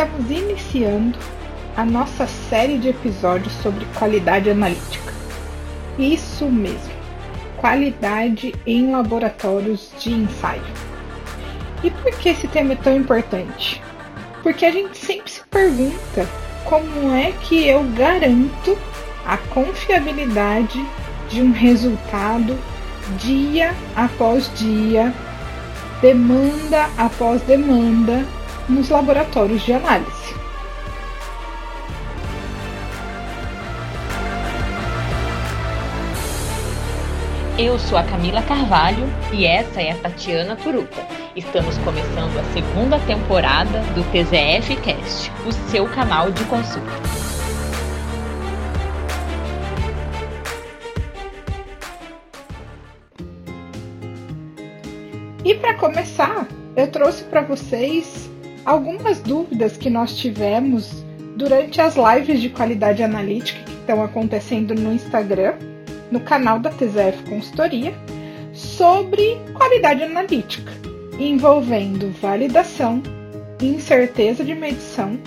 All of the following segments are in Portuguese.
estamos iniciando a nossa série de episódios sobre qualidade analítica. Isso mesmo, qualidade em laboratórios de ensaio. E por que esse tema é tão importante? Porque a gente sempre se pergunta como é que eu garanto a confiabilidade de um resultado dia após dia, demanda após demanda nos laboratórios de análise. Eu sou a Camila Carvalho e essa é a Tatiana Turuta. Estamos começando a segunda temporada do TZF Cast, o seu canal de consulta. E para começar, eu trouxe para vocês algumas dúvidas que nós tivemos durante as lives de qualidade analítica que estão acontecendo no Instagram, no canal da TZF Consultoria, sobre qualidade analítica, envolvendo validação, incerteza de medição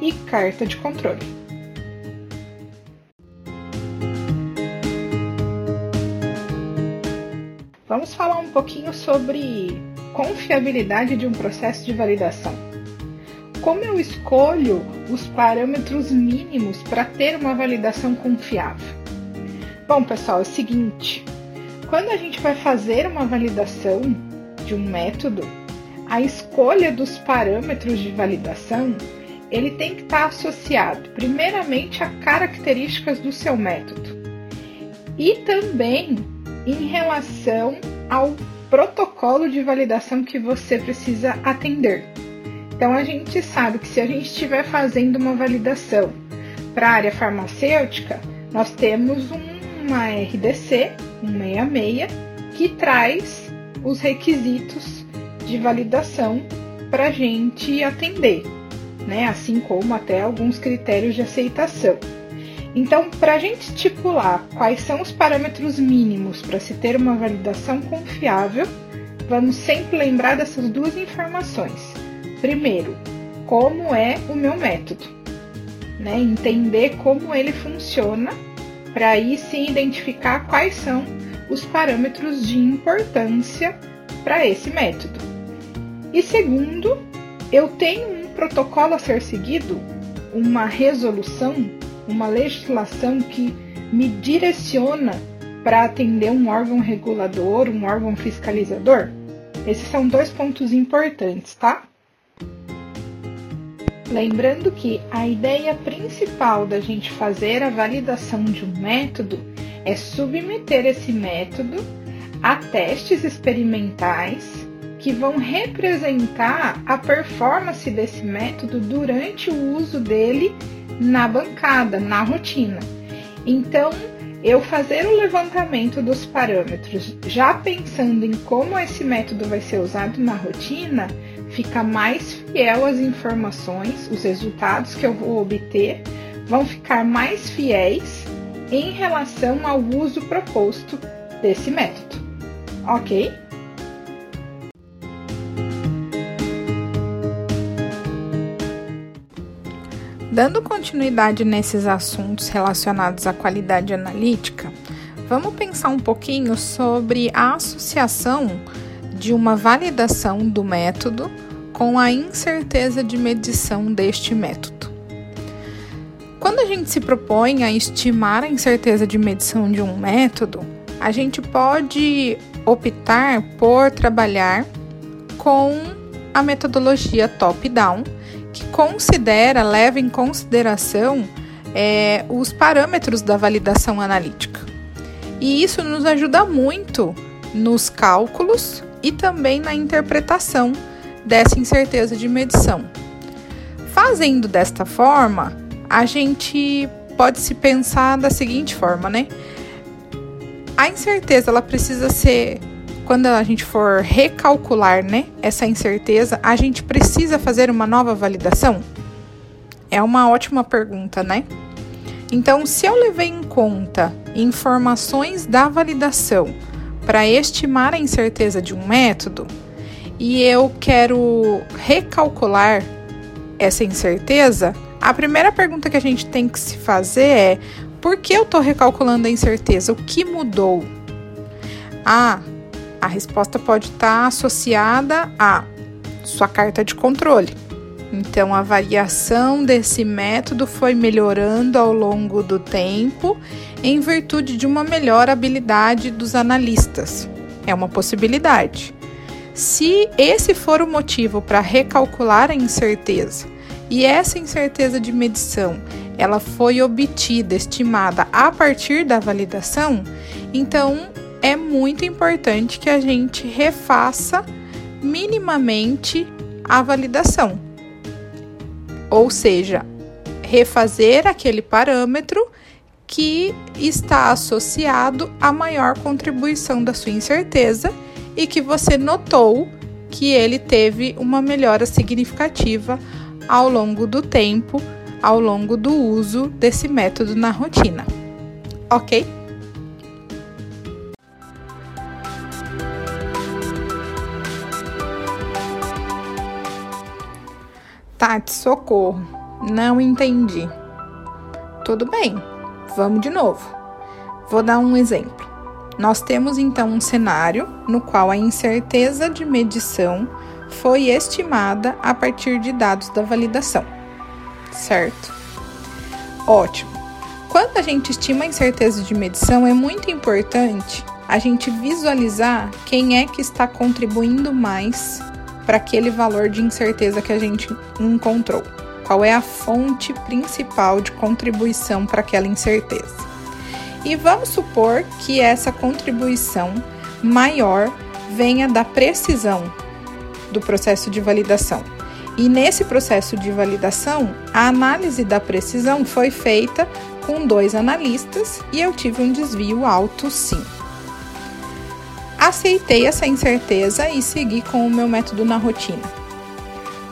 e carta de controle. Vamos falar um pouquinho sobre confiabilidade de um processo de validação. Como eu escolho os parâmetros mínimos para ter uma validação confiável? Bom, pessoal, é o seguinte: quando a gente vai fazer uma validação de um método, a escolha dos parâmetros de validação ele tem que estar associado, primeiramente, a características do seu método e também em relação ao protocolo de validação que você precisa atender. Então a gente sabe que se a gente estiver fazendo uma validação para a área farmacêutica, nós temos uma RDC 166 que traz os requisitos de validação para a gente atender, né? assim como até alguns critérios de aceitação. Então, para a gente estipular quais são os parâmetros mínimos para se ter uma validação confiável, vamos sempre lembrar dessas duas informações. Primeiro, como é o meu método, né? entender como ele funciona, para aí sim identificar quais são os parâmetros de importância para esse método. E segundo, eu tenho um protocolo a ser seguido, uma resolução uma legislação que me direciona para atender um órgão regulador, um órgão fiscalizador? Esses são dois pontos importantes, tá? Lembrando que a ideia principal da gente fazer a validação de um método é submeter esse método a testes experimentais que vão representar a performance desse método durante o uso dele na bancada, na rotina. Então, eu fazer o levantamento dos parâmetros já pensando em como esse método vai ser usado na rotina, fica mais fiel às informações, os resultados que eu vou obter vão ficar mais fiéis em relação ao uso proposto desse método. Ok? Dando continuidade nesses assuntos relacionados à qualidade analítica, vamos pensar um pouquinho sobre a associação de uma validação do método com a incerteza de medição deste método. Quando a gente se propõe a estimar a incerteza de medição de um método, a gente pode optar por trabalhar com a metodologia top-down que considera, leva em consideração é, os parâmetros da validação analítica. E isso nos ajuda muito nos cálculos e também na interpretação dessa incerteza de medição. Fazendo desta forma, a gente pode se pensar da seguinte forma, né? A incerteza ela precisa ser quando a gente for recalcular né, essa incerteza, a gente precisa fazer uma nova validação? É uma ótima pergunta, né? Então, se eu levei em conta informações da validação para estimar a incerteza de um método e eu quero recalcular essa incerteza, a primeira pergunta que a gente tem que se fazer é: por que eu estou recalculando a incerteza? O que mudou? Ah, a resposta pode estar tá associada a sua carta de controle. Então, a variação desse método foi melhorando ao longo do tempo em virtude de uma melhor habilidade dos analistas. É uma possibilidade. Se esse for o motivo para recalcular a incerteza e essa incerteza de medição ela foi obtida, estimada a partir da validação, então é muito importante que a gente refaça minimamente a validação. Ou seja, refazer aquele parâmetro que está associado à maior contribuição da sua incerteza e que você notou que ele teve uma melhora significativa ao longo do tempo, ao longo do uso desse método na rotina. Ok? Tati, socorro. Não entendi. Tudo bem, vamos de novo. Vou dar um exemplo. Nós temos então um cenário no qual a incerteza de medição foi estimada a partir de dados da validação, certo? Ótimo. Quando a gente estima a incerteza de medição, é muito importante a gente visualizar quem é que está contribuindo mais para aquele valor de incerteza que a gente encontrou. Qual é a fonte principal de contribuição para aquela incerteza? E vamos supor que essa contribuição maior venha da precisão do processo de validação. E nesse processo de validação, a análise da precisão foi feita com dois analistas e eu tive um desvio alto sim. Aceitei essa incerteza e segui com o meu método na rotina.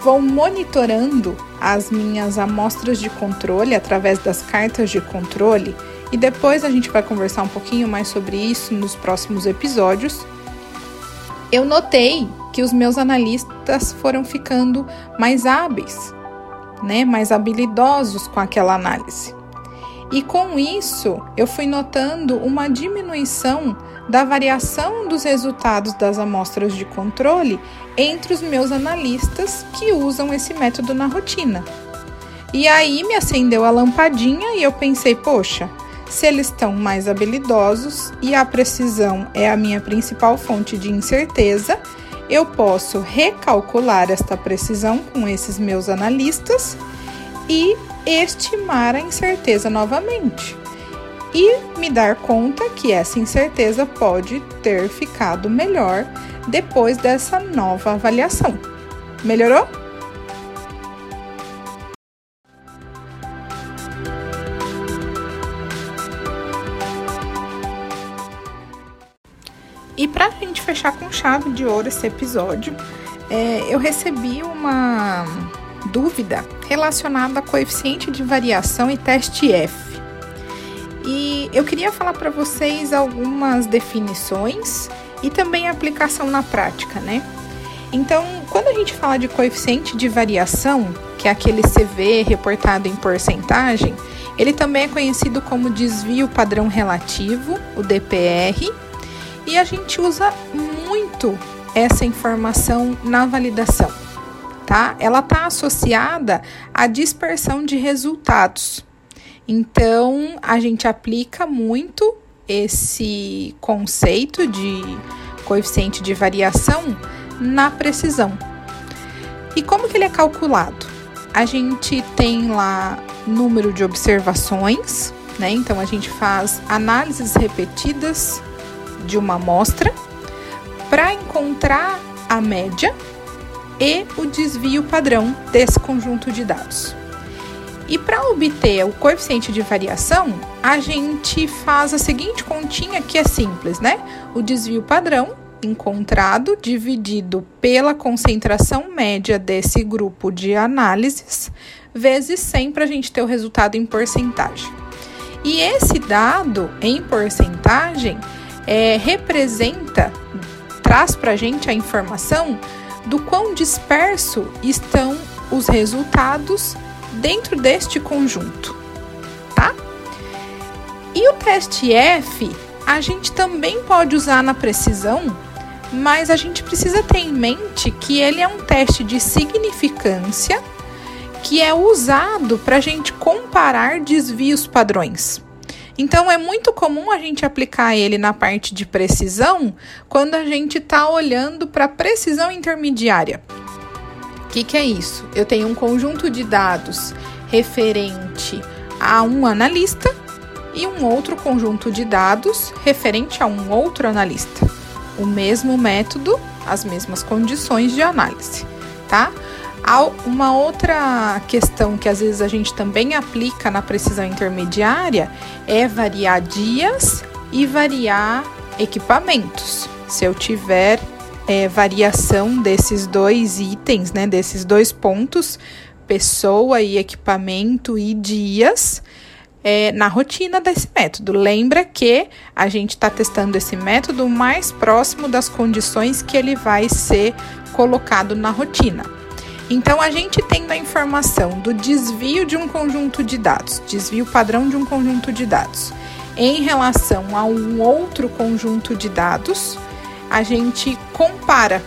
Vou monitorando as minhas amostras de controle através das cartas de controle e depois a gente vai conversar um pouquinho mais sobre isso nos próximos episódios. Eu notei que os meus analistas foram ficando mais hábeis, né, mais habilidosos com aquela análise. E com isso, eu fui notando uma diminuição da variação dos resultados das amostras de controle entre os meus analistas que usam esse método na rotina. E aí me acendeu a lampadinha e eu pensei, poxa, se eles estão mais habilidosos e a precisão é a minha principal fonte de incerteza, eu posso recalcular esta precisão com esses meus analistas e estimar a incerteza novamente. E me dar conta que essa incerteza pode ter ficado melhor depois dessa nova avaliação. Melhorou? E para a gente fechar com chave de ouro esse episódio, é, eu recebi uma dúvida relacionada a coeficiente de variação e teste F. E eu queria falar para vocês algumas definições e também a aplicação na prática, né? Então, quando a gente fala de coeficiente de variação, que é aquele CV reportado em porcentagem, ele também é conhecido como desvio padrão relativo, o DPR, e a gente usa muito essa informação na validação, tá? Ela está associada à dispersão de resultados. Então, a gente aplica muito esse conceito de coeficiente de variação na precisão. E como que ele é calculado? A gente tem lá número de observações, né? Então a gente faz análises repetidas de uma amostra para encontrar a média e o desvio padrão desse conjunto de dados. E para obter o coeficiente de variação, a gente faz a seguinte continha que é simples, né? O desvio padrão encontrado dividido pela concentração média desse grupo de análises vezes 100 para a gente ter o resultado em porcentagem. E esse dado em porcentagem é, representa, traz para a gente a informação do quão disperso estão os resultados dentro deste conjunto, tá? E o teste F a gente também pode usar na precisão, mas a gente precisa ter em mente que ele é um teste de significância que é usado para a gente comparar desvios padrões. Então é muito comum a gente aplicar ele na parte de precisão quando a gente está olhando para precisão intermediária. O que, que é isso? Eu tenho um conjunto de dados referente a um analista e um outro conjunto de dados referente a um outro analista. O mesmo método, as mesmas condições de análise, tá? Uma outra questão que às vezes a gente também aplica na precisão intermediária é variar dias e variar equipamentos. Se eu tiver é, variação desses dois itens, né, desses dois pontos, pessoa e equipamento e dias, é, na rotina desse método. Lembra que a gente está testando esse método mais próximo das condições que ele vai ser colocado na rotina. Então, a gente tendo a informação do desvio de um conjunto de dados, desvio padrão de um conjunto de dados, em relação a um outro conjunto de dados, a gente compara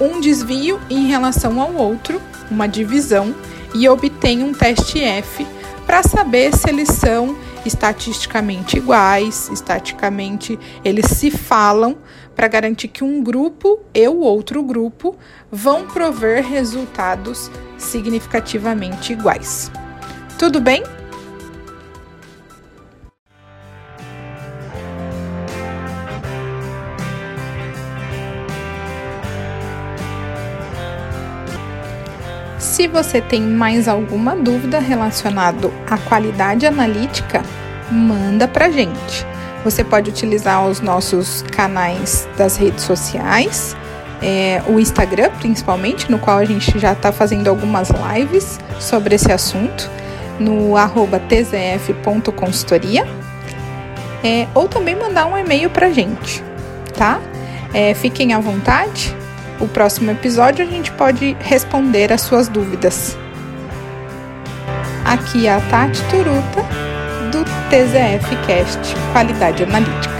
um desvio em relação ao outro, uma divisão, e obtém um teste F para saber se eles são estatisticamente iguais, estaticamente eles se falam, para garantir que um grupo e o outro grupo vão prover resultados significativamente iguais. Tudo bem? Se você tem mais alguma dúvida relacionada à qualidade analítica, manda para gente. Você pode utilizar os nossos canais das redes sociais, é, o Instagram principalmente, no qual a gente já está fazendo algumas lives sobre esse assunto, no arroba tzf.consultoria, é, ou também mandar um e-mail para gente, tá? É, fiquem à vontade o próximo episódio a gente pode responder as suas dúvidas. Aqui é a Tati Turuta do TZF Cast Qualidade Analítica.